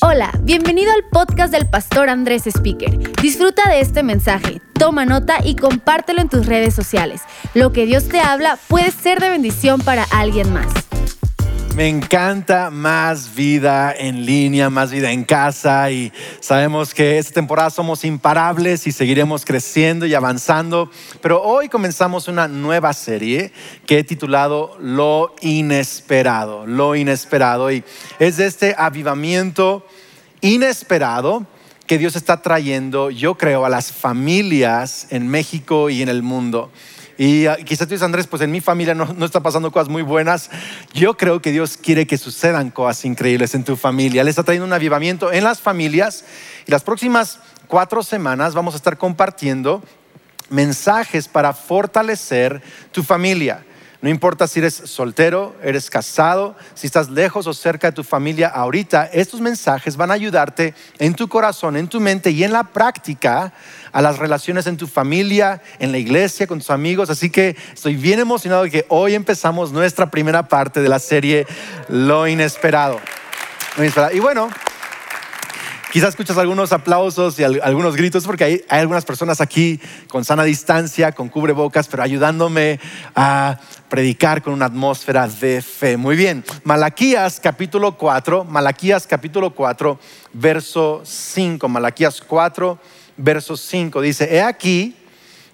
Hola, bienvenido al podcast del pastor Andrés Speaker. Disfruta de este mensaje, toma nota y compártelo en tus redes sociales. Lo que Dios te habla puede ser de bendición para alguien más. Me encanta más vida en línea, más vida en casa y sabemos que esta temporada somos imparables y seguiremos creciendo y avanzando, pero hoy comenzamos una nueva serie que he titulado Lo inesperado, lo inesperado y es de este avivamiento inesperado que Dios está trayendo, yo creo, a las familias en México y en el mundo. Y uh, quizás tú dices, Andrés, pues en mi familia no, no, está pasando cosas muy buenas. Yo creo que Dios quiere que sucedan cosas increíbles en tu familia. Él está trayendo un avivamiento en las familias. Y las próximas cuatro semanas vamos a estar compartiendo mensajes para fortalecer tu familia. No importa si eres soltero, eres casado, si estás lejos o cerca de tu familia ahorita, estos mensajes van a ayudarte en tu corazón, en tu mente y en la práctica a las relaciones en tu familia, en la iglesia, con tus amigos. Así que estoy bien emocionado de que hoy empezamos nuestra primera parte de la serie Lo Inesperado. Y bueno, Quizás escuchas algunos aplausos y algunos gritos porque hay, algunas personas aquí con sana distancia, con cubrebocas, pero ayudándome a predicar con una atmósfera de fe. Muy bien, Malaquías capítulo 4, Malaquías capítulo 4, verso 5, Malaquías 4, verso 5 dice, he aquí,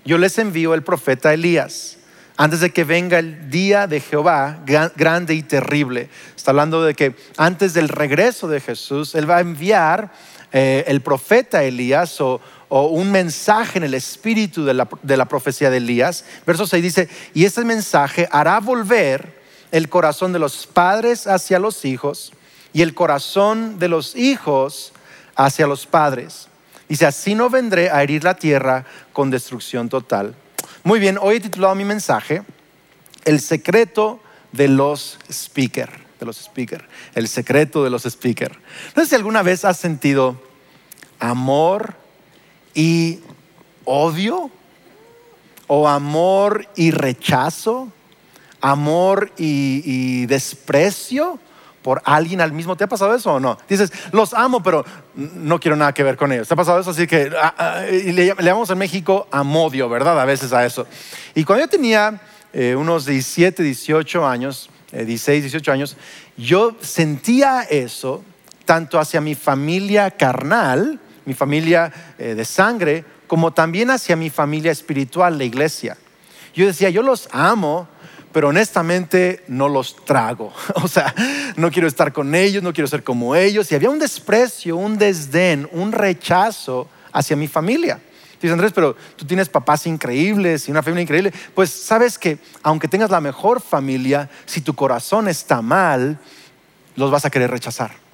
yo les envío el profeta Elías antes de que venga el día de Jehová grande y terrible. Está hablando de que antes del regreso de Jesús, Él va a enviar eh, el profeta Elías o, un mensaje en el espíritu de la, de la profecía de Elías. Verso 6 dice, y ese mensaje hará volver el corazón de los padres hacia los hijos y el corazón de los hijos hacia los padres. Dice, así no vendré a herir la tierra con destrucción total. Muy bien, hoy he titulado mi mensaje El secreto de los speaker, de los speaker, el secreto de los speaker. No sé si alguna vez has sentido amor y odio o amor y rechazo, amor y, desprecio por alguien al mismo. ¿Te ha pasado eso o no? Dices, los amo, pero no quiero nada que ver con ellos. ¿Te ha pasado eso? Así que ah, ah, le, llamamos en México amodio, ¿verdad? A veces a eso. Y cuando yo tenía eh, unos 17, 18 años, 16, eh, 18 años, yo sentía eso tanto hacia mi familia carnal, mi familia eh, de sangre, como también hacia mi familia espiritual, la iglesia. Yo decía, yo los amo, pero honestamente no los trago. O sea, no quiero estar con ellos, no quiero ser como ellos. Y había un desprecio, un desdén, un rechazo hacia mi familia. Dice Andrés, pero tú tienes papás increíbles y una familia increíble. Pues sabes que aunque tengas la mejor familia, si tu corazón está mal, los vas a querer rechazar.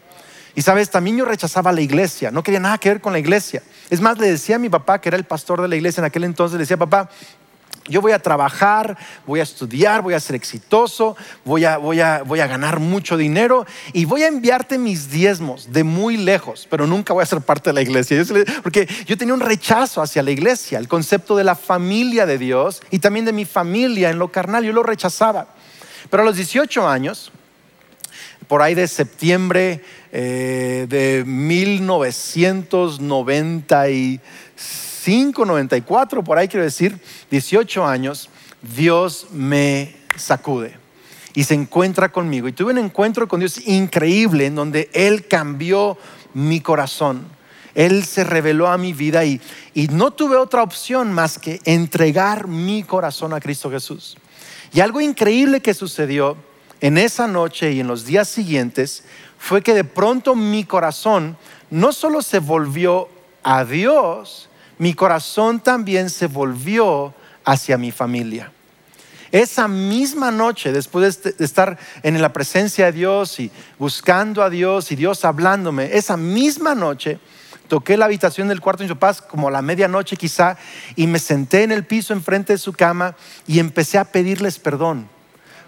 Y sabes, también yo rechazaba la iglesia, no quería nada que ver con la iglesia. Es más, le decía a mi papá, que era el pastor de la iglesia en aquel entonces, le decía, papá, yo voy a trabajar, voy a estudiar, voy a ser exitoso, voy a, voy, a, voy a, ganar mucho dinero y voy a enviarte mis diezmos de muy lejos, pero nunca voy a ser parte de la iglesia. Porque yo tenía un rechazo hacia la iglesia, el concepto de la familia de Dios y también de mi familia en lo carnal, yo lo rechazaba. Pero a los 18 años, por ahí de septiembre eh, de 1996, 94, por ahí quiero decir, 18 años, Dios me sacude y se encuentra conmigo. Y tuve un encuentro con Dios increíble en donde Él cambió mi corazón. Él se reveló a mi vida y, y no tuve otra opción más que entregar mi corazón a Cristo Jesús. Y algo increíble que sucedió en esa noche y en los días siguientes fue que de pronto mi corazón no solo se volvió a Dios, mi corazón también se volvió hacia mi familia. Esa misma noche, después de estar en la presencia de Dios y buscando a Dios y Dios hablándome, esa misma noche toqué la habitación del cuarto de mi papá como a la medianoche quizá y me senté en el piso enfrente de su cama y empecé a pedirles perdón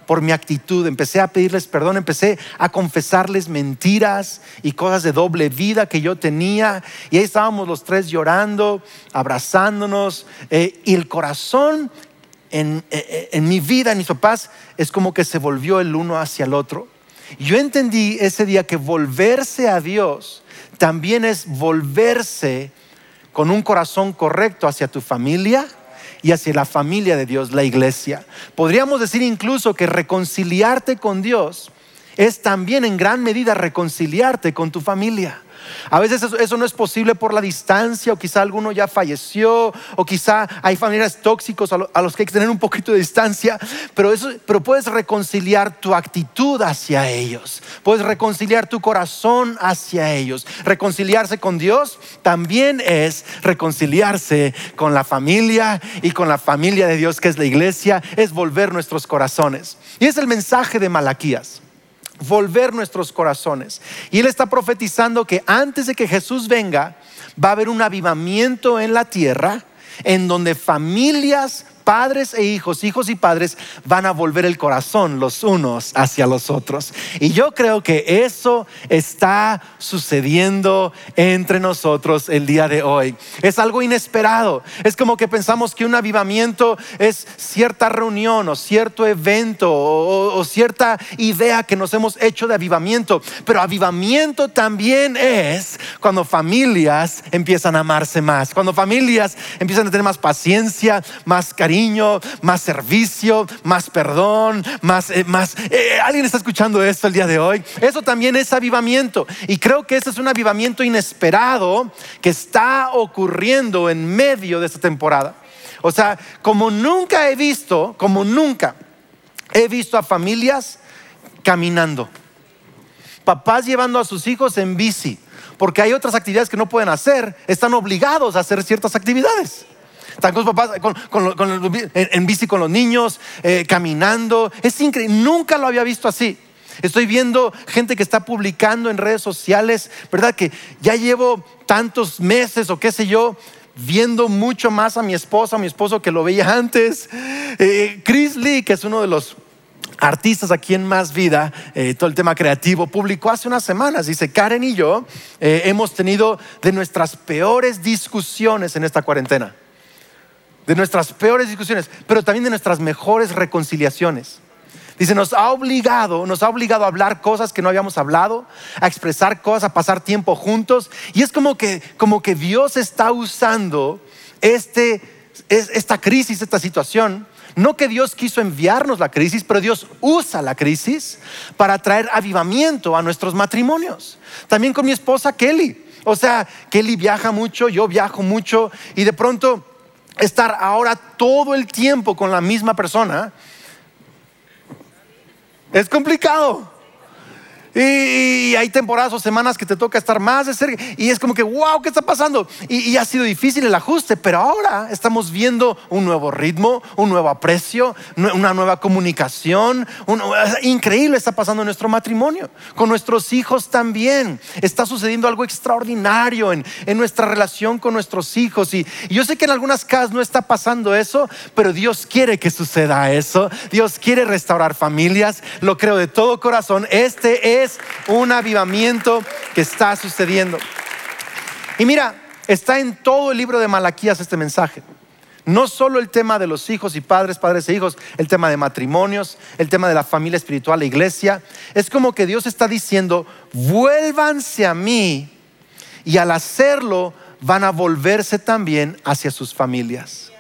por mi actitud, empecé a pedirles perdón, empecé a confesarles mentiras y cosas de doble vida que yo tenía. Y ahí estábamos los tres llorando, abrazándonos. Eh, y el corazón en, eh, en, mi vida, en mis papás, es como que se volvió el uno hacia el otro. yo entendí ese día que volverse a Dios también es volverse con un corazón correcto hacia tu familia y hacia la familia de Dios, la iglesia. Podríamos decir incluso que reconciliarte con Dios es también en gran medida reconciliarte con tu familia. A veces eso, no es posible por la distancia o quizá alguno ya falleció o quizá hay familiares tóxicos a, los que hay que tener un poquito de distancia, pero, eso, pero puedes reconciliar tu actitud hacia ellos, puedes reconciliar tu corazón hacia ellos. Reconciliarse con Dios también es reconciliarse con la familia y con la familia de Dios que es la iglesia, es volver nuestros corazones. Y es el mensaje de Malaquías volver nuestros corazones. Y él está profetizando que antes de que Jesús venga, va a haber un avivamiento en la tierra en donde familias padres e hijos, hijos y padres van a volver el corazón los unos hacia los otros. Y yo creo que eso está sucediendo entre nosotros el día de hoy. Es algo inesperado. Es como que pensamos que un avivamiento es cierta reunión o cierto evento o, cierta idea que nos hemos hecho de avivamiento. Pero avivamiento también es cuando familias empiezan a amarse más, cuando familias empiezan a tener más paciencia, más cariño más servicio, más perdón, más... Eh, más eh, ¿Alguien está escuchando esto el día de hoy? Eso también es avivamiento. Y creo que ese es un avivamiento inesperado que está ocurriendo en medio de esta temporada. O sea, como nunca he visto, como nunca he visto a familias caminando. Papás llevando a sus hijos en bici, porque hay otras actividades que no pueden hacer, están obligados a hacer ciertas actividades. Están con papás en, bici con los niños, eh, caminando. Es increíble, nunca lo había visto así. Estoy viendo gente que está publicando en redes sociales, ¿verdad? Que ya llevo tantos meses o qué sé yo, viendo mucho más a mi esposa, a mi esposo que lo veía antes. Eh, Chris Lee, que es uno de los artistas aquí en Más Vida, eh, todo el tema creativo, publicó hace unas semanas, dice, Karen y yo hemos tenido de nuestras peores discusiones en esta cuarentena de nuestras peores discusiones, pero también de nuestras mejores reconciliaciones. Dice, nos ha obligado, nos ha obligado a hablar cosas que no habíamos hablado, a expresar cosas, a pasar tiempo juntos. Y es como que, como que Dios está usando este, esta crisis, esta situación. No que Dios quiso enviarnos la crisis, pero Dios usa la crisis para traer avivamiento a nuestros matrimonios. También con mi esposa Kelly. O sea, Kelly viaja mucho, yo viajo mucho y de pronto estar ahora todo el tiempo con la misma persona, es complicado. Y, hay temporadas o semanas que te toca estar más de cerca y es como que, wow, ¿qué está pasando? Y, ha sido difícil el ajuste, pero ahora estamos viendo un nuevo ritmo, un nuevo aprecio, una nueva comunicación. increíble está pasando en nuestro matrimonio, con nuestros hijos también. Está sucediendo algo extraordinario en, nuestra relación con nuestros hijos. Y, y yo sé que en algunas casas no está pasando eso, pero Dios quiere que suceda eso. Dios quiere restaurar familias, lo creo de todo corazón. Este es un avivamiento que está sucediendo. Y mira, está en todo el libro de Malaquías este mensaje. No solo el tema de los hijos y padres, padres e hijos, el tema de matrimonios, el tema de la familia espiritual, la iglesia. Es como que Dios está diciendo, vuélvanse a mí y al hacerlo van a volverse también hacia sus familias.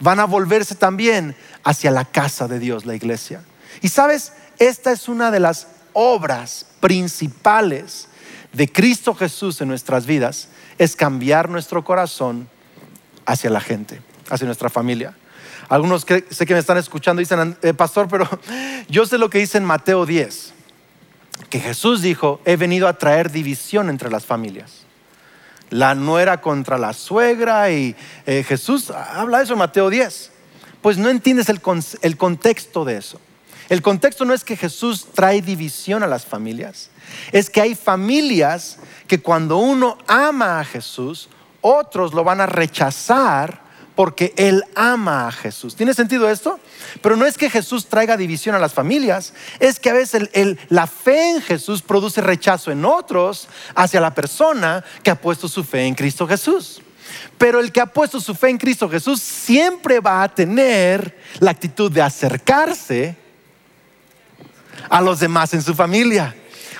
Van a volverse también hacia la casa de Dios, la iglesia. Y sabes, esta es una de las obras principales de Cristo Jesús en nuestras vidas es cambiar nuestro corazón hacia la gente, hacia nuestra familia. Algunos que, sé que me están escuchando dicen, eh, pastor, pero yo sé lo que dice en Mateo 10, que Jesús dijo, he venido a traer división entre las familias. La nuera contra la suegra y eh, Jesús habla de eso en Mateo 10. Pues no entiendes el contexto de eso. El contexto no es que Jesús trae división a las familias, es que hay familias que cuando uno ama a Jesús, otros lo van a rechazar porque Él ama a Jesús. ¿Tiene sentido esto? Pero no es que Jesús traiga división a las familias, es que a veces la fe en Jesús produce rechazo en otros hacia la persona que ha puesto su fe en Cristo Jesús. Pero el que ha puesto su fe en Cristo Jesús siempre va a tener la actitud de acercarse a los demás en su familia.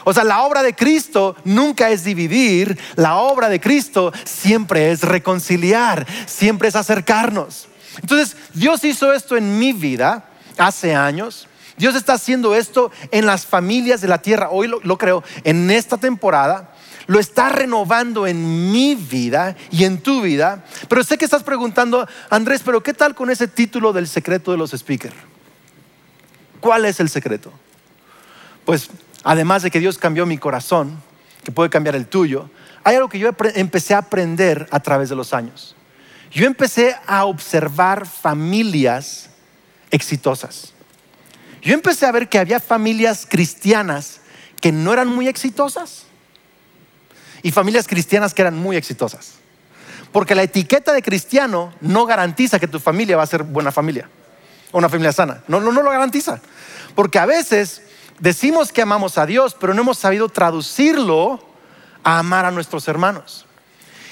O sea, la obra de Cristo nunca es dividir, la obra de Cristo siempre es reconciliar, siempre es acercarnos. Entonces, Dios hizo esto en mi vida hace años. Dios está haciendo esto en las familias de la tierra. Hoy lo, creo, en esta temporada. Lo está renovando en mi vida y en tu vida. Pero sé que estás preguntando, Andrés, pero ¿qué tal con ese título del secreto de los speakers? ¿Cuál es el secreto? Pues además de que Dios cambió mi corazón, que puede cambiar el tuyo, hay algo que yo empecé a aprender a través de los años. Yo empecé a observar familias exitosas. Yo empecé a ver que había familias cristianas que no eran muy exitosas y familias cristianas que eran muy exitosas. Porque la etiqueta de cristiano no garantiza que tu familia va a ser buena familia o una familia sana. No, no, no lo garantiza. Porque a veces decimos que amamos a Dios, pero no hemos sabido traducirlo a amar a nuestros hermanos.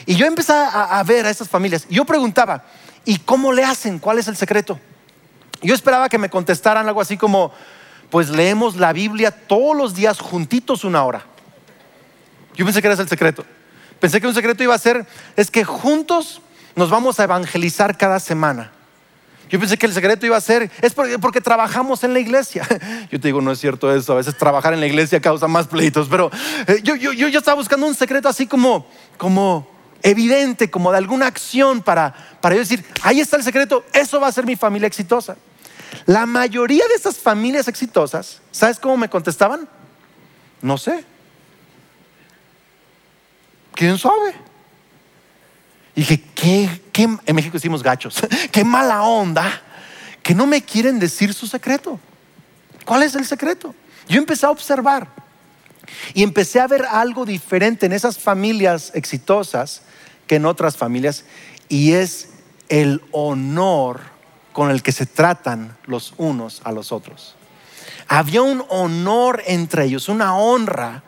Y yo empecé a, ver a esas familias. Yo preguntaba, ¿y cómo le hacen? ¿Cuál es el secreto? Yo esperaba que me contestaran algo así como, pues leemos la Biblia todos los días juntitos una hora. Yo pensé que era ese el secreto. Pensé que un secreto iba a ser, es que juntos nos vamos a evangelizar cada semana. Yo pensé que el secreto iba a ser, es porque, trabajamos en la iglesia. Yo te digo, no es cierto eso, a veces trabajar en la iglesia causa más pleitos, pero eh, yo, yo, yo, estaba buscando un secreto así como, como evidente, como de alguna acción para, para yo decir, ahí está el secreto, eso va a ser mi familia exitosa. La mayoría de estas familias exitosas, ¿sabes cómo me contestaban? No sé. ¿Quién sabe? Dije, ¿qué, en México decimos gachos, qué mala onda que no me quieren decir su secreto. ¿Cuál es el secreto? Yo empecé a observar y empecé a ver algo diferente en esas familias exitosas que en otras familias y es el honor con el que se tratan los unos a los otros. Había un honor entre ellos, una honra.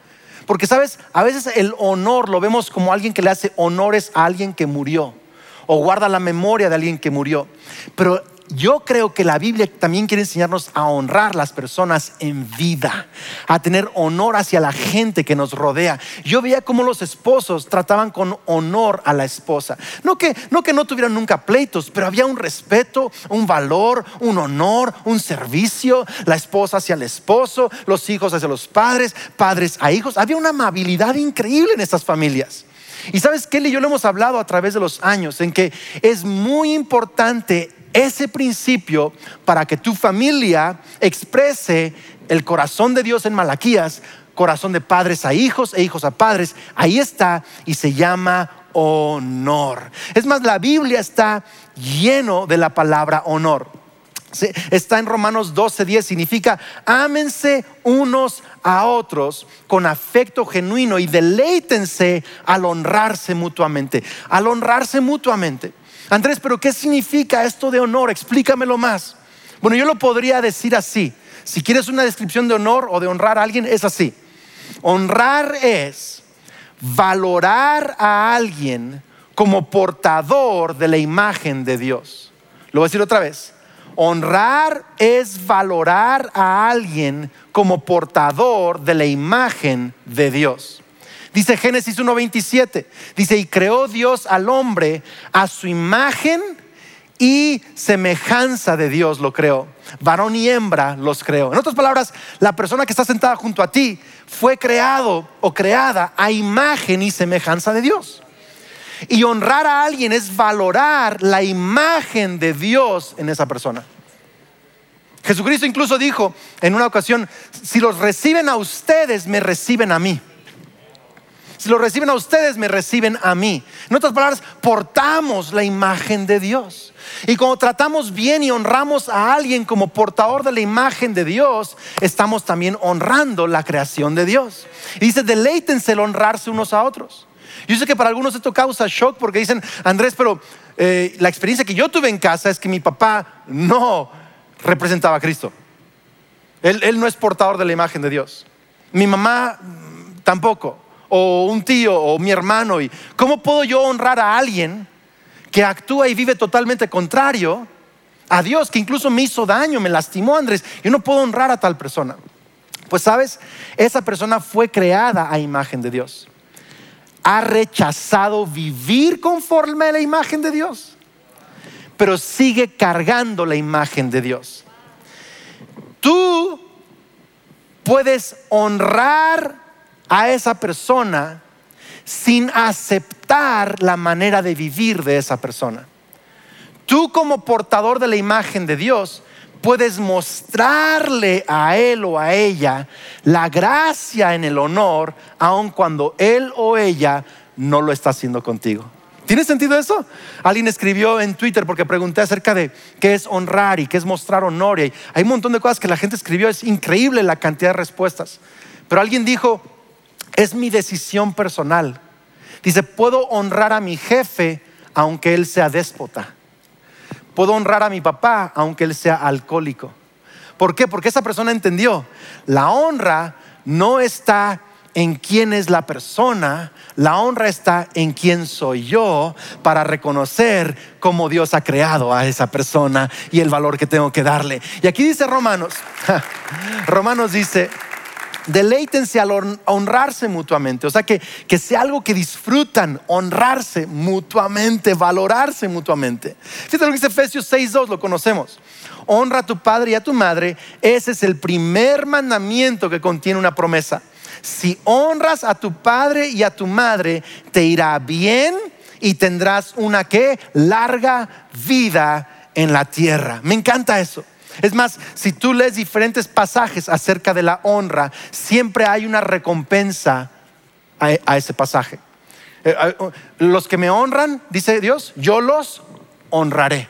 Porque, ¿sabes? A veces el honor lo vemos como alguien que le hace honores a alguien que murió o guarda la memoria de alguien que murió. Pero yo creo que la Biblia también quiere enseñarnos a honrar las personas en vida, a tener honor hacia la gente que nos rodea. Yo veía cómo los esposos trataban con honor a la esposa. No que no, que no tuvieran nunca pleitos, pero había un respeto, un valor, un honor, un servicio, la esposa hacia el esposo, los hijos hacia los padres, padres a hijos. Había una amabilidad increíble en estas familias. Y sabes, Kelly, yo lo hemos hablado a través de los años, en que es muy importante ese principio para que tu familia exprese el corazón de Dios en Malaquías, corazón de padres a hijos e hijos a padres. Ahí está y se llama honor. Es más, la Biblia está lleno de la palabra honor. Está en Romanos 12:10, significa ámense unos a otros con afecto genuino y deleítense al honrarse mutuamente. Al honrarse mutuamente. Andrés, pero ¿qué significa esto de honor? Explícamelo más. Bueno, yo lo podría decir así. Si quieres una descripción de honor o de honrar a alguien, es así. Honrar es valorar a alguien como portador de la imagen de Dios. Lo voy a decir otra vez. Honrar es valorar a alguien como portador de la imagen de Dios. Dice Génesis 1.27, dice, y creó Dios al hombre a su imagen y semejanza de Dios lo creó. Varón y hembra los creó. En otras palabras, la persona que está sentada junto a ti fue creado o creada a imagen y semejanza de Dios. Y honrar a alguien es valorar la imagen de Dios en esa persona. Jesucristo incluso dijo en una ocasión, si los reciben a ustedes, me reciben a mí. Si lo reciben a ustedes, me reciben a mí. En otras palabras, portamos la imagen de Dios. Y cuando tratamos bien y honramos a alguien como portador de la imagen de Dios, estamos también honrando la creación de Dios. Y dice, deleítense el honrarse unos a otros. Yo sé que para algunos esto causa shock porque dicen, Andrés, pero eh, la experiencia que yo tuve en casa es que mi papá no representaba a Cristo. Él, él no es portador de la imagen de Dios. Mi mamá mm, tampoco o un tío o mi hermano. ¿Y cómo puedo yo honrar a alguien que actúa y vive totalmente contrario a Dios, que incluso me hizo daño, me lastimó, Andrés? Yo no puedo honrar a tal persona. Pues sabes, esa persona fue creada a imagen de Dios. Ha rechazado vivir conforme a la imagen de Dios, pero sigue cargando la imagen de Dios. Tú puedes honrar a esa persona sin aceptar la manera de vivir de esa persona. Tú como portador de la imagen de Dios puedes mostrarle a él o a ella la gracia en el honor, aun cuando él o ella no lo está haciendo contigo. ¿Tiene sentido eso? Alguien escribió en Twitter porque pregunté acerca de qué es honrar y qué es mostrar honor. Y hay un montón de cosas que la gente escribió. Es increíble la cantidad de respuestas. Pero alguien dijo, es mi decisión personal. Dice, puedo honrar a mi jefe aunque él sea déspota. Puedo honrar a mi papá aunque él sea alcohólico. ¿Por qué? Porque esa persona entendió, la honra no está en quién es la persona, la honra está en quién soy yo para reconocer cómo Dios ha creado a esa persona y el valor que tengo que darle. Y aquí dice Romanos, Romanos dice, deleítense al honrarse mutuamente. O sea, que, que sea algo que disfrutan, honrarse mutuamente, valorarse mutuamente. Fíjate lo que dice Efesios 6.2, lo conocemos. Honra a tu padre y a tu madre. Ese es el primer mandamiento que contiene una promesa. Si honras a tu padre y a tu madre, te irá bien y tendrás una que larga vida en la tierra. Me encanta eso. Es más, si tú lees diferentes pasajes acerca de la honra, siempre hay una recompensa a, ese pasaje. Eh, los que me honran, dice Dios, yo los honraré.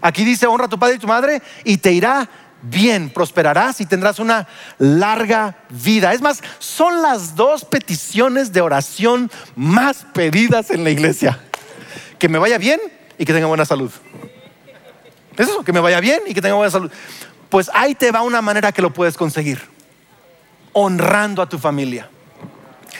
Aquí dice, honra a tu padre y tu madre y te irá bien, prosperarás y tendrás una larga vida. Es más, son las dos peticiones de oración más pedidas en la iglesia. Que me vaya bien y que tenga buena salud. Es eso, que me vaya bien y que tenga buena salud. Pues ahí te va una manera que lo puedes conseguir. Honrando a tu familia.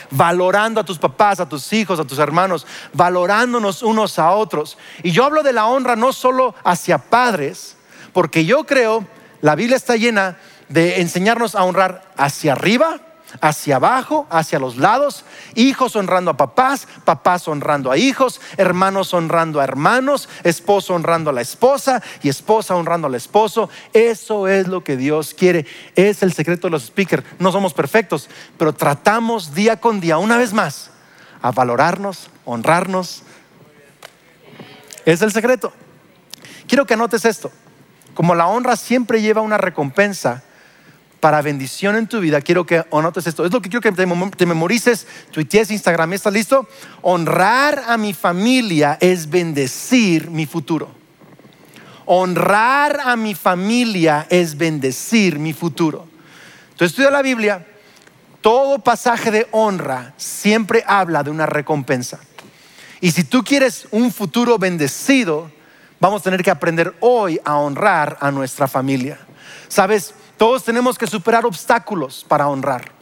Valorando a tus papás, a tus hijos, a tus hermanos. Valorándonos unos a otros. Y yo hablo de la honra no solo hacia padres, porque yo creo, la Biblia está llena de enseñarnos a honrar hacia arriba hacia abajo, hacia los lados, hijos honrando a papás, papás honrando a hijos, hermanos honrando a hermanos, esposo honrando a la esposa y esposa honrando al esposo. Eso es lo que Dios quiere. Es el secreto de los speakers. No somos perfectos, pero tratamos día con día, una vez más, a valorarnos, honrarnos. Es el secreto. Quiero que anotes esto. Como la honra siempre lleva una recompensa, para bendición en tu vida, quiero que anotes esto. Es lo que quiero que te memorices, tuitees, Instagram. ¿Estás listo? Honrar a mi familia es bendecir mi futuro. Honrar a mi familia es bendecir mi futuro. Entonces estudia la Biblia. Todo pasaje de honra siempre habla de una recompensa. Y si tú quieres un futuro bendecido, vamos a tener que aprender hoy a honrar a nuestra familia. Sabes, todos tenemos que superar obstáculos para honrar.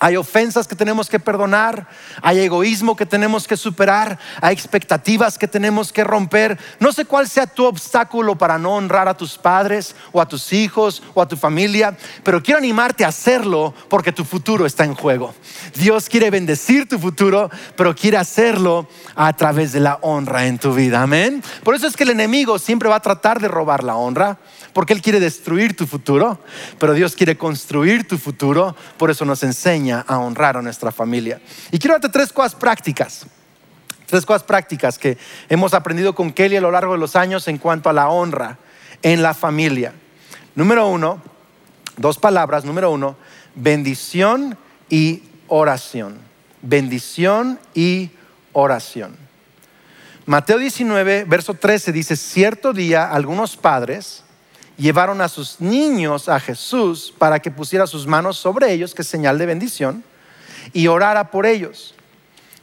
Hay ofensas que tenemos que perdonar, hay egoísmo que tenemos que superar, hay expectativas que tenemos que romper. No sé cuál sea tu obstáculo para no honrar a tus padres o a tus hijos o a tu familia, pero quiero animarte a hacerlo porque tu futuro está en juego. Dios quiere bendecir tu futuro, pero quiere hacerlo a través de la honra en tu vida. Amén. Por eso es que el enemigo siempre va a tratar de robar la honra porque Él quiere destruir tu futuro, pero Dios quiere construir tu futuro, por eso nos enseña a honrar a nuestra familia. Y quiero darte tres cosas prácticas, tres cosas prácticas que hemos aprendido con Kelly a lo largo de los años en cuanto a la honra en la familia. Número uno, dos palabras, número uno, bendición y oración. Bendición y oración. Mateo 19, verso 13 dice, cierto día algunos padres llevaron a sus niños a Jesús para que pusiera sus manos sobre ellos, que es señal de bendición, y orara por ellos.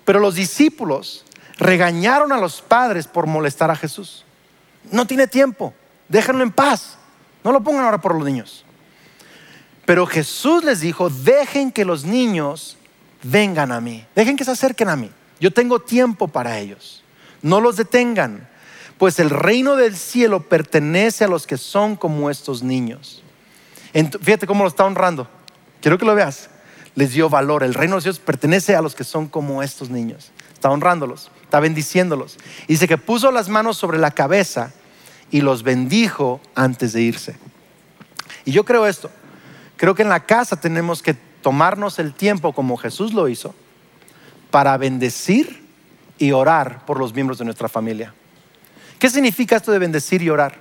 Pero los discípulos regañaron a los padres por molestar a Jesús. No tiene tiempo, déjenlo en paz, no lo pongan ahora por los niños. Pero Jesús les dijo, dejen que los niños vengan a mí, dejen que se acerquen a mí. Yo tengo tiempo para ellos, no los detengan pues el reino del cielo pertenece a los que son como estos niños. Fíjate cómo lo está honrando. quiero que lo veas, les dio valor. El reino de Dios pertenece a los que son como estos niños. Está honrándolos, está bendiciéndolos. dice que puso las manos sobre la cabeza y los bendijo antes de irse. Y yo creo esto. Creo que en la casa tenemos que tomarnos el tiempo como Jesús lo hizo para bendecir y orar por los miembros de nuestra familia. ¿Qué significa esto de bendecir y orar?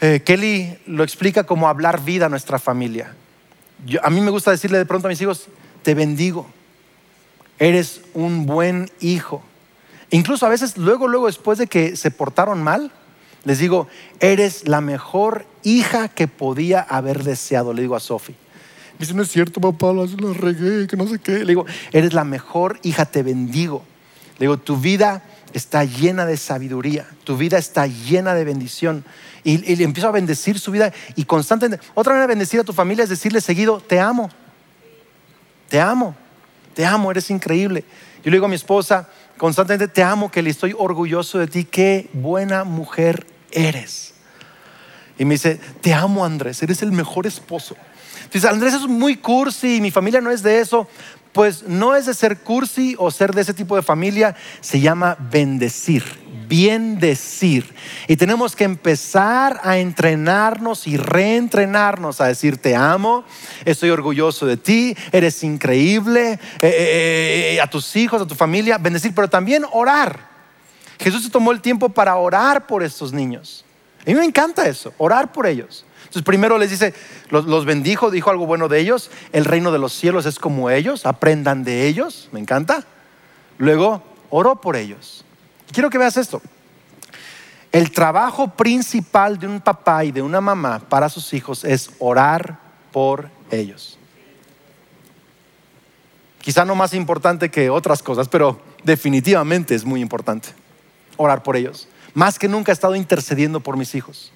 Eh, Kelly lo explica como hablar vida a nuestra familia. a mí me gusta decirle de pronto a mis hijos, te bendigo, eres un buen hijo. Incluso a veces, luego, luego, después de que se portaron mal, les digo, eres la mejor hija que podía haber deseado, le digo a Sophie. Dice, es cierto, papá, la regué, que no sé qué. Le digo, eres la mejor hija, te bendigo. Le digo, tu vida está llena de sabiduría, tu vida está llena de bendición. Y, le empiezo a bendecir su vida y constantemente. Otra manera de bendecir a tu familia es decirle seguido, te amo, te amo, te amo, eres increíble. Yo le digo a mi esposa constantemente, te amo, que le estoy orgulloso de ti, qué buena mujer eres. Y me dice, te amo Andrés, eres el mejor esposo. Dice, Andrés es muy cursi y mi familia no es de eso. Pues no es de ser cursi o ser de ese tipo de familia, se llama bendecir, bien decir. Y tenemos que empezar a entrenarnos y reentrenarnos a decir te amo, estoy orgulloso de ti, eres increíble, eh, eh, eh, a tus hijos, a tu familia, bendecir, pero también orar. Jesús se tomó el tiempo para orar por estos niños. A mí me encanta eso, orar por ellos. Entonces primero les dice, los, bendijo, dijo algo bueno de ellos, el reino de los cielos es como ellos, aprendan de ellos, me encanta. Luego oró por ellos. Quiero que veas esto. El trabajo principal de un papá y de una mamá para sus hijos es orar por ellos. Quizá no más importante que otras cosas, pero definitivamente es muy importante orar por ellos. Más que nunca he estado intercediendo por mis hijos.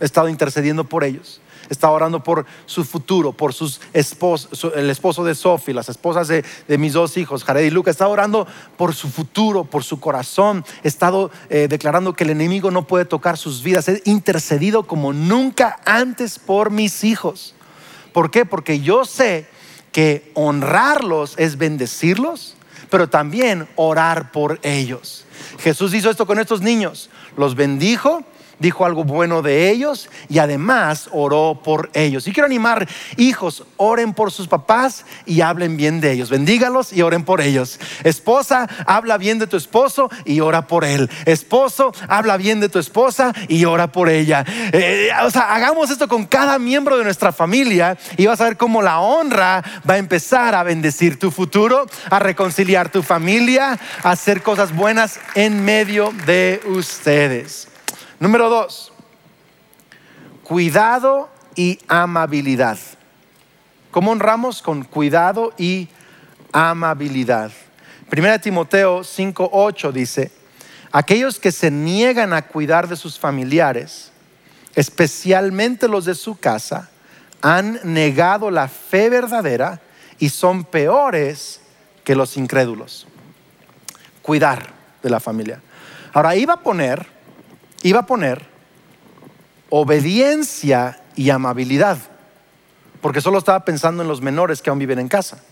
He estado intercediendo por ellos. He estado orando por su futuro, por sus esposos, el esposo de Sophie, las esposas de, mis dos hijos, Jared y Luca. He estado orando por su futuro, por su corazón. He estado eh, declarando que el enemigo no puede tocar sus vidas. He intercedido como nunca antes por mis hijos. ¿Por qué? Porque yo sé que honrarlos es bendecirlos, pero también orar por ellos. Jesús hizo esto con estos niños. Los bendijo dijo algo bueno de ellos y además oró por ellos. Y quiero animar, hijos, oren por sus papás y hablen bien de ellos. Bendígalos y oren por ellos. Esposa, habla bien de tu esposo y ora por él. Esposo, habla bien de tu esposa y ora por ella. Eh, o sea, hagamos esto con cada miembro de nuestra familia y vas a ver cómo la honra va a empezar a bendecir tu futuro, a reconciliar tu familia, a hacer cosas buenas en medio de ustedes. Número dos, cuidado y amabilidad. ¿Cómo honramos? Con cuidado y amabilidad. Primera Timoteo 5:8 dice, aquellos que se niegan a cuidar de sus familiares, especialmente los de su casa, han negado la fe verdadera y son peores que los incrédulos. Cuidar de la familia. Ahora iba a poner iba a poner obediencia y amabilidad, porque solo estaba pensando en los menores que aún viven en casa.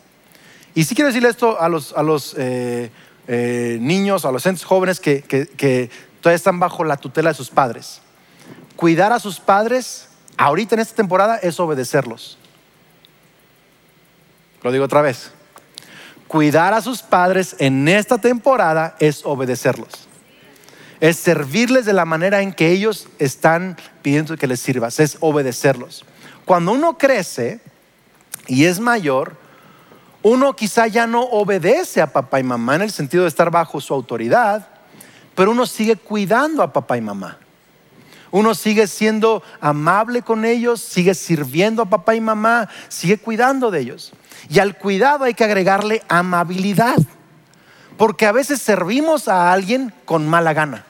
Y sí quiero decirle esto a los, a los eh, eh, niños, jóvenes que, que todavía están bajo la tutela de sus padres. Cuidar a sus padres ahorita en esta temporada es obedecerlos. Lo digo otra vez. Cuidar a sus padres en esta temporada es obedecerlos es servirles de la manera en que ellos están pidiendo que les sirvas, es obedecerlos. Cuando uno crece y es mayor, uno quizá ya no obedece a papá y mamá en el sentido de estar bajo su autoridad, pero uno sigue cuidando a papá y mamá. Uno sigue siendo amable con ellos, sigue sirviendo a papá y mamá, sigue cuidando de ellos. Y al cuidado hay que agregarle amabilidad. Porque a veces servimos a alguien con mala gana.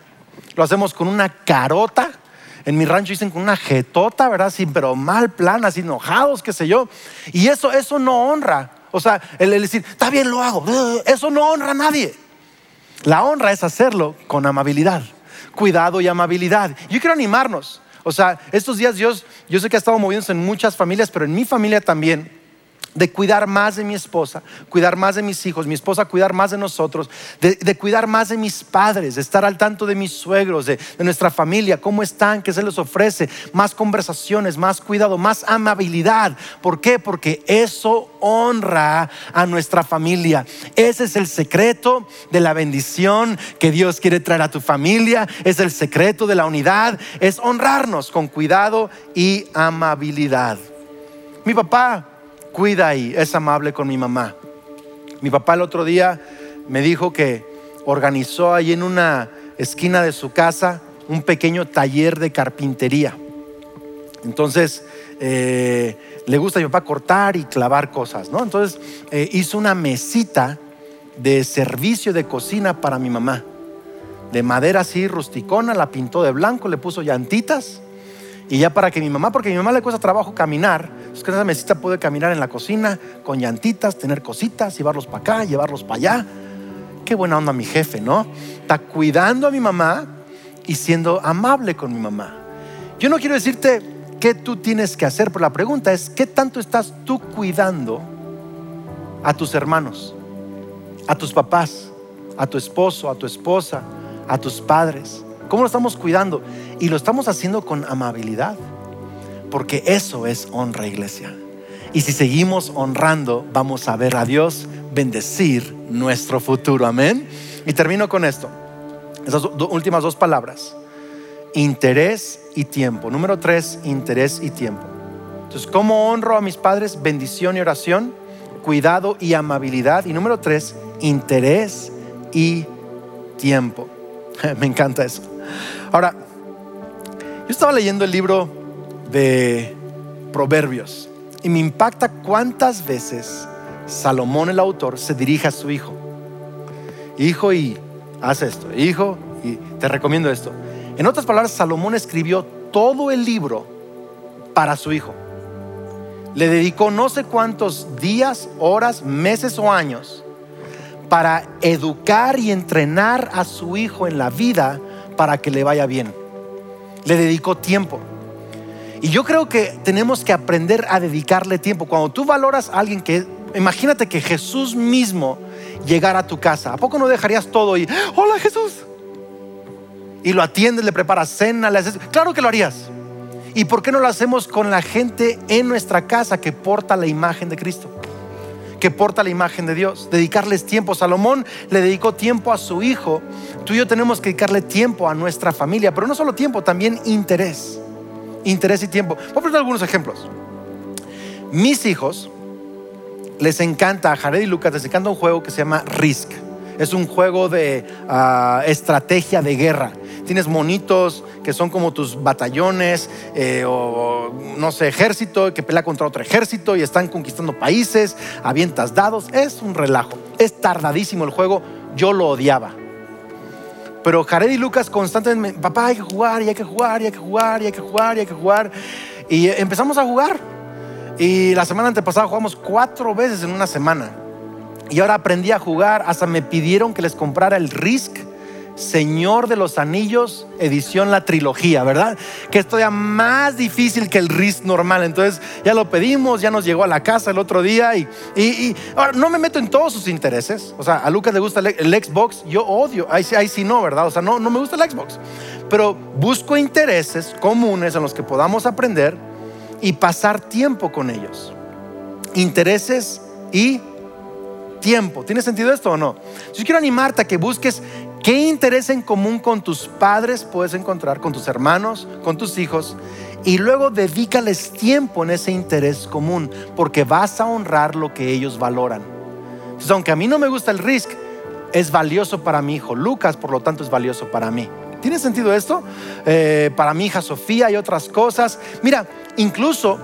Lo hacemos con una carota. En mi rancho dicen con una jetota, ¿verdad? Sí, pero mal plan, así enojados, qué sé yo. Y eso, eso no honra. O sea, el, decir, está bien, lo hago. Eso no honra a nadie. La honra es hacerlo con amabilidad, cuidado y amabilidad. Yo quiero animarnos. O sea, estos días Dios, yo sé que ha estado moviéndose en muchas familias, pero en mi familia también de cuidar más de mi esposa, cuidar más de mis hijos, mi esposa cuidar más de nosotros, de, cuidar más de mis padres, de estar al tanto de mis suegros, de, nuestra familia, cómo están, qué se les ofrece, más conversaciones, más cuidado, más amabilidad. ¿Por qué? Porque eso honra a nuestra familia. Ese es el secreto de la bendición que Dios quiere traer a tu familia, es el secreto de la unidad, es honrarnos con cuidado y amabilidad. Mi papá cuida y es amable con mi mamá. Mi papá el otro día me dijo que organizó ahí en una esquina de su casa un pequeño taller de carpintería. Entonces, eh, le gusta a mi papá cortar y clavar cosas, ¿no? Entonces, eh, hizo una mesita de servicio de cocina para mi mamá. De madera así rusticona, la pintó de blanco, le puso llantitas. Y ya para que mi mamá, porque a mi mamá le cuesta trabajo caminar, es que esa mesita puede caminar en la cocina con llantitas, tener cositas, llevarlos para acá, llevarlos para allá. Qué buena onda mi jefe, ¿no? Está cuidando a mi mamá y siendo amable con mi mamá. Yo no quiero decirte qué tú tienes que hacer, pero la pregunta es, ¿qué tanto estás tú cuidando a tus hermanos, a tus papás, a tu esposo, a tu esposa, a tus padres? ¿Cómo lo estamos cuidando? Y lo estamos haciendo con amabilidad porque eso es honra, iglesia. Y si seguimos honrando, vamos a ver a Dios bendecir nuestro futuro. Amén. Y termino con esto. Esas últimas dos palabras. Interés y tiempo. Número tres, interés y tiempo. Entonces, ¿cómo honro a mis padres? Bendición y oración, cuidado y amabilidad. Y número tres, interés y tiempo. Me encanta eso. Ahora, yo estaba leyendo el libro de Proverbios. Y me impacta cuántas veces Salomón el autor se dirige a su hijo. Hijo y haz esto, hijo y te recomiendo esto. En otras palabras, Salomón escribió todo el libro para su hijo. Le dedicó no sé cuántos días, horas, meses o años para educar y entrenar a su hijo en la vida para que le vaya bien. Le dedicó tiempo. Y yo creo que tenemos que aprender a dedicarle tiempo. Cuando tú valoras a alguien que, imagínate que Jesús mismo llegara a tu casa, ¿a poco no dejarías todo y, hola Jesús? Y lo atiendes, le preparas cena, le haces... Claro que lo harías. ¿Y por qué no lo hacemos con la gente en nuestra casa que porta la imagen de Cristo? Que porta la imagen de Dios. Dedicarles tiempo. Salomón le dedicó tiempo a su hijo. Tú y yo tenemos que dedicarle tiempo a nuestra familia, pero no solo tiempo, también interés interés y tiempo. Voy a poner algunos ejemplos. Mis hijos les encanta, a Jared y Lucas les encanta un juego que se llama Risk. Es un juego de ah, estrategia de guerra. Tienes monitos que son como tus batallones eh, o, no sé, ejército que pelea contra otro ejército y están conquistando países, avientas dados. Es un relajo. Es tardadísimo el juego. Yo lo odiaba pero Jared y Lucas constantemente, papá, hay que jugar, y hay que jugar, y hay que jugar, y hay que jugar, y hay que jugar. Y empezamos a jugar. Y la semana antepasada jugamos cuatro veces en una semana. Y ahora aprendí a jugar, hasta me pidieron que les comprara el Risk Señor de los Anillos, edición la trilogía, ¿verdad? Que es todavía más difícil que el RIS normal. Entonces ya lo pedimos, ya nos llegó a la casa el otro día y, y, ahora no me meto en todos sus intereses. O sea, a Lucas le gusta el, Xbox, yo odio, ahí, ahí sí no, ¿verdad? O sea, no, no me gusta el Xbox. Pero busco intereses comunes en los que podamos aprender y pasar tiempo con ellos. Intereses y tiempo. ¿Tiene sentido esto o no? Yo quiero animarte a que busques qué interés en común con tus padres puedes encontrar, con tus hermanos, con tus hijos, y luego dedícales tiempo en ese interés común, porque vas a honrar lo que ellos valoran. Entonces, aunque a mí no me gusta el risk, es valioso para mi hijo Lucas, por lo tanto es valioso para mí. ¿Tiene sentido esto? Eh, para mi hija Sofía y otras cosas. Mira, incluso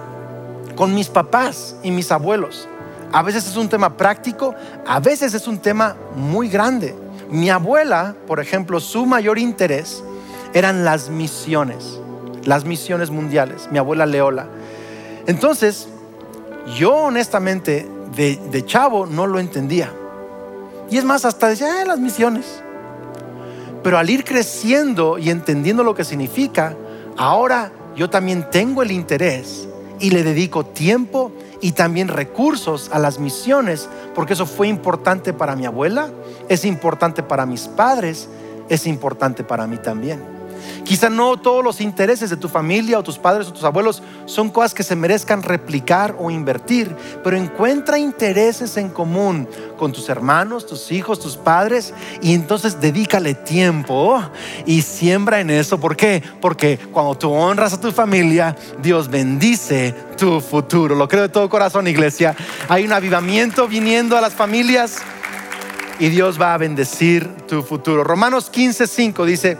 con mis papás y mis abuelos. A veces es un tema práctico, a veces es un tema muy grande. Mi abuela, por ejemplo, su mayor interés eran las misiones, las misiones mundiales, mi abuela Leola. Entonces, yo honestamente de, chavo no lo entendía. Y es más, hasta decía, eh, las misiones. Pero al ir creciendo y entendiendo lo que significa, ahora yo también tengo el interés y le dedico tiempo y también recursos a las misiones, porque eso fue importante para mi abuela, es importante para mis padres, es importante para mí también. Quizá no todos los intereses de tu familia o tus padres o tus abuelos son cosas que se merezcan replicar o invertir, pero encuentra intereses en común con tus hermanos, tus hijos, tus padres y entonces dedícale tiempo y siembra en eso. ¿Por qué? Porque cuando tú honras a tu familia, Dios bendice tu futuro. Lo creo de todo corazón, iglesia. Hay un avivamiento viniendo a las familias y Dios va a bendecir tu futuro. Romanos 15:5 dice,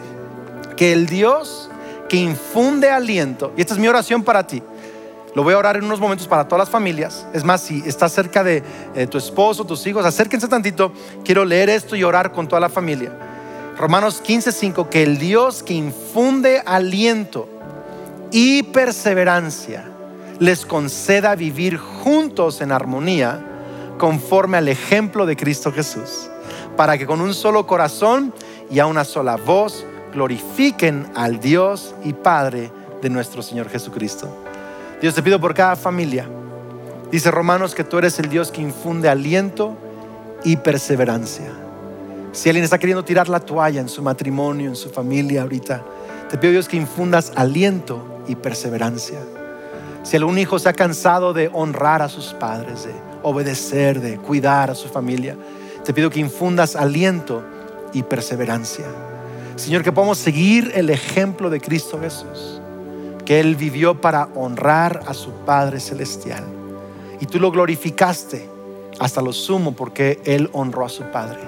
que el Dios que infunde aliento, y esta es mi oración para ti, lo voy a orar en unos momentos para todas las familias. Es más, si estás cerca de eh, tu esposo, tus hijos, acérquense tantito. Quiero leer esto y orar con toda la familia. Romanos 15:5, que el Dios que infunde aliento y perseverancia les conceda vivir juntos en armonía conforme al ejemplo de Cristo Jesús, para que con un solo corazón y a una sola voz glorifiquen al Dios y Padre de nuestro Señor Jesucristo. Dios te pido por cada familia. Dice Romanos que tú eres el Dios que infunde aliento y perseverancia. Si alguien está queriendo tirar la toalla en su matrimonio, en su familia ahorita, te pido Dios que infundas aliento y perseverancia. Si algún hijo se ha cansado de honrar a sus padres, de obedecer, de cuidar a su familia, te pido que infundas aliento y perseverancia. Señor, que podamos seguir el ejemplo de Cristo Jesús, que Él vivió para honrar a su Padre Celestial. Y tú lo glorificaste hasta lo sumo porque Él honró a su Padre.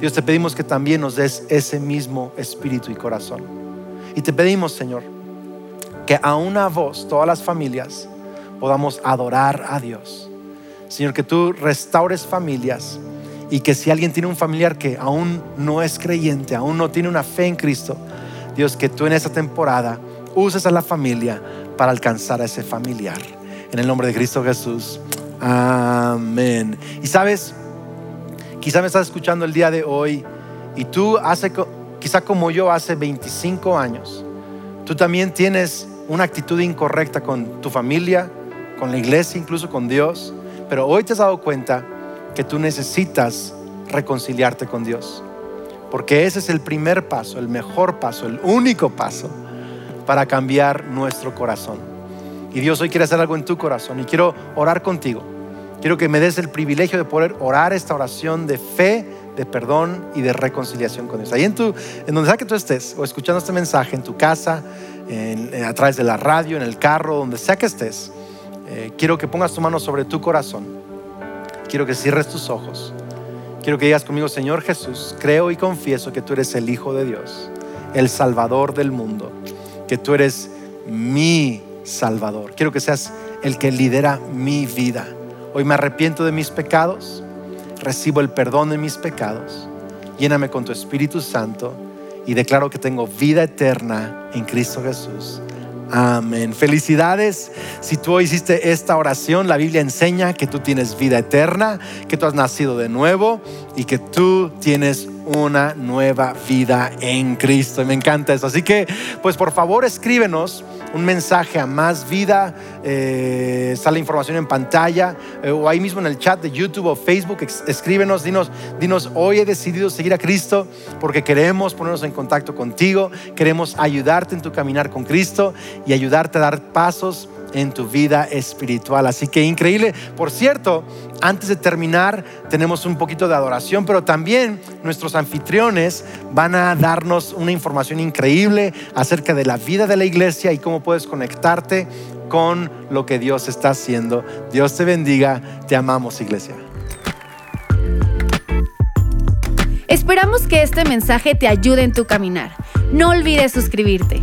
Dios, te pedimos que también nos des ese mismo espíritu y corazón. Y te pedimos, Señor, que a una voz, todas las familias, podamos adorar a Dios. Señor, que tú restaures familias y que si alguien tiene un familiar que aún no es creyente, aún no tiene una fe en Cristo, Dios, que tú en esta temporada uses a la familia para alcanzar a ese familiar. En el nombre de Cristo Jesús. Amén. Y sabes, quizá me estás escuchando el día de hoy y tú hace, quizá como yo hace 25 años, tú también tienes una actitud incorrecta con tu familia, con la iglesia, incluso con Dios, pero hoy te has dado cuenta que tú necesitas reconciliarte con Dios. Porque ese es el primer paso, el mejor paso, el único paso para cambiar nuestro corazón. Y Dios hoy quiere hacer algo en tu corazón y quiero orar contigo. Quiero que me des el privilegio de poder orar esta oración de fe, de perdón y de reconciliación con Dios. Ahí en, tu, en donde sea que tú estés o escuchando este mensaje, en tu casa, a través de la radio, en el carro, donde sea que estés, eh, quiero que pongas tu mano sobre tu corazón quiero que cierres tus ojos. Quiero que digas conmigo, Señor Jesús, creo y confieso que tú eres el Hijo de Dios, el Salvador del mundo, que tú eres mi Salvador. Quiero que seas el que lidera mi vida. Hoy me arrepiento de mis pecados, recibo el perdón de mis pecados, lléname con tu Espíritu Santo y declaro que tengo vida eterna en Cristo Jesús. Amén. Felicidades. Si tú hiciste esta oración, la Biblia enseña que tú tienes vida eterna, que tú has nacido de nuevo y que tú tienes una nueva vida en Cristo. Y me encanta eso. Así que, pues por favor, escríbenos un mensaje a más vida. Eh, sale información en pantalla eh, o ahí mismo en el chat de YouTube o Facebook. Escríbenos, dinos, dinos, hoy he decidido seguir a Cristo porque queremos ponernos en contacto contigo. Queremos ayudarte en tu caminar con Cristo y ayudarte a dar pasos en tu vida espiritual. Así que increíble. Por cierto, antes de terminar, tenemos un poquito de adoración, pero también nuestros anfitriones van a darnos una información increíble acerca de la vida de la iglesia y cómo puedes conectarte con lo que Dios está haciendo. Dios te bendiga. Te amamos, iglesia. Esperamos que este mensaje te ayude en tu caminar. No olvides suscribirte.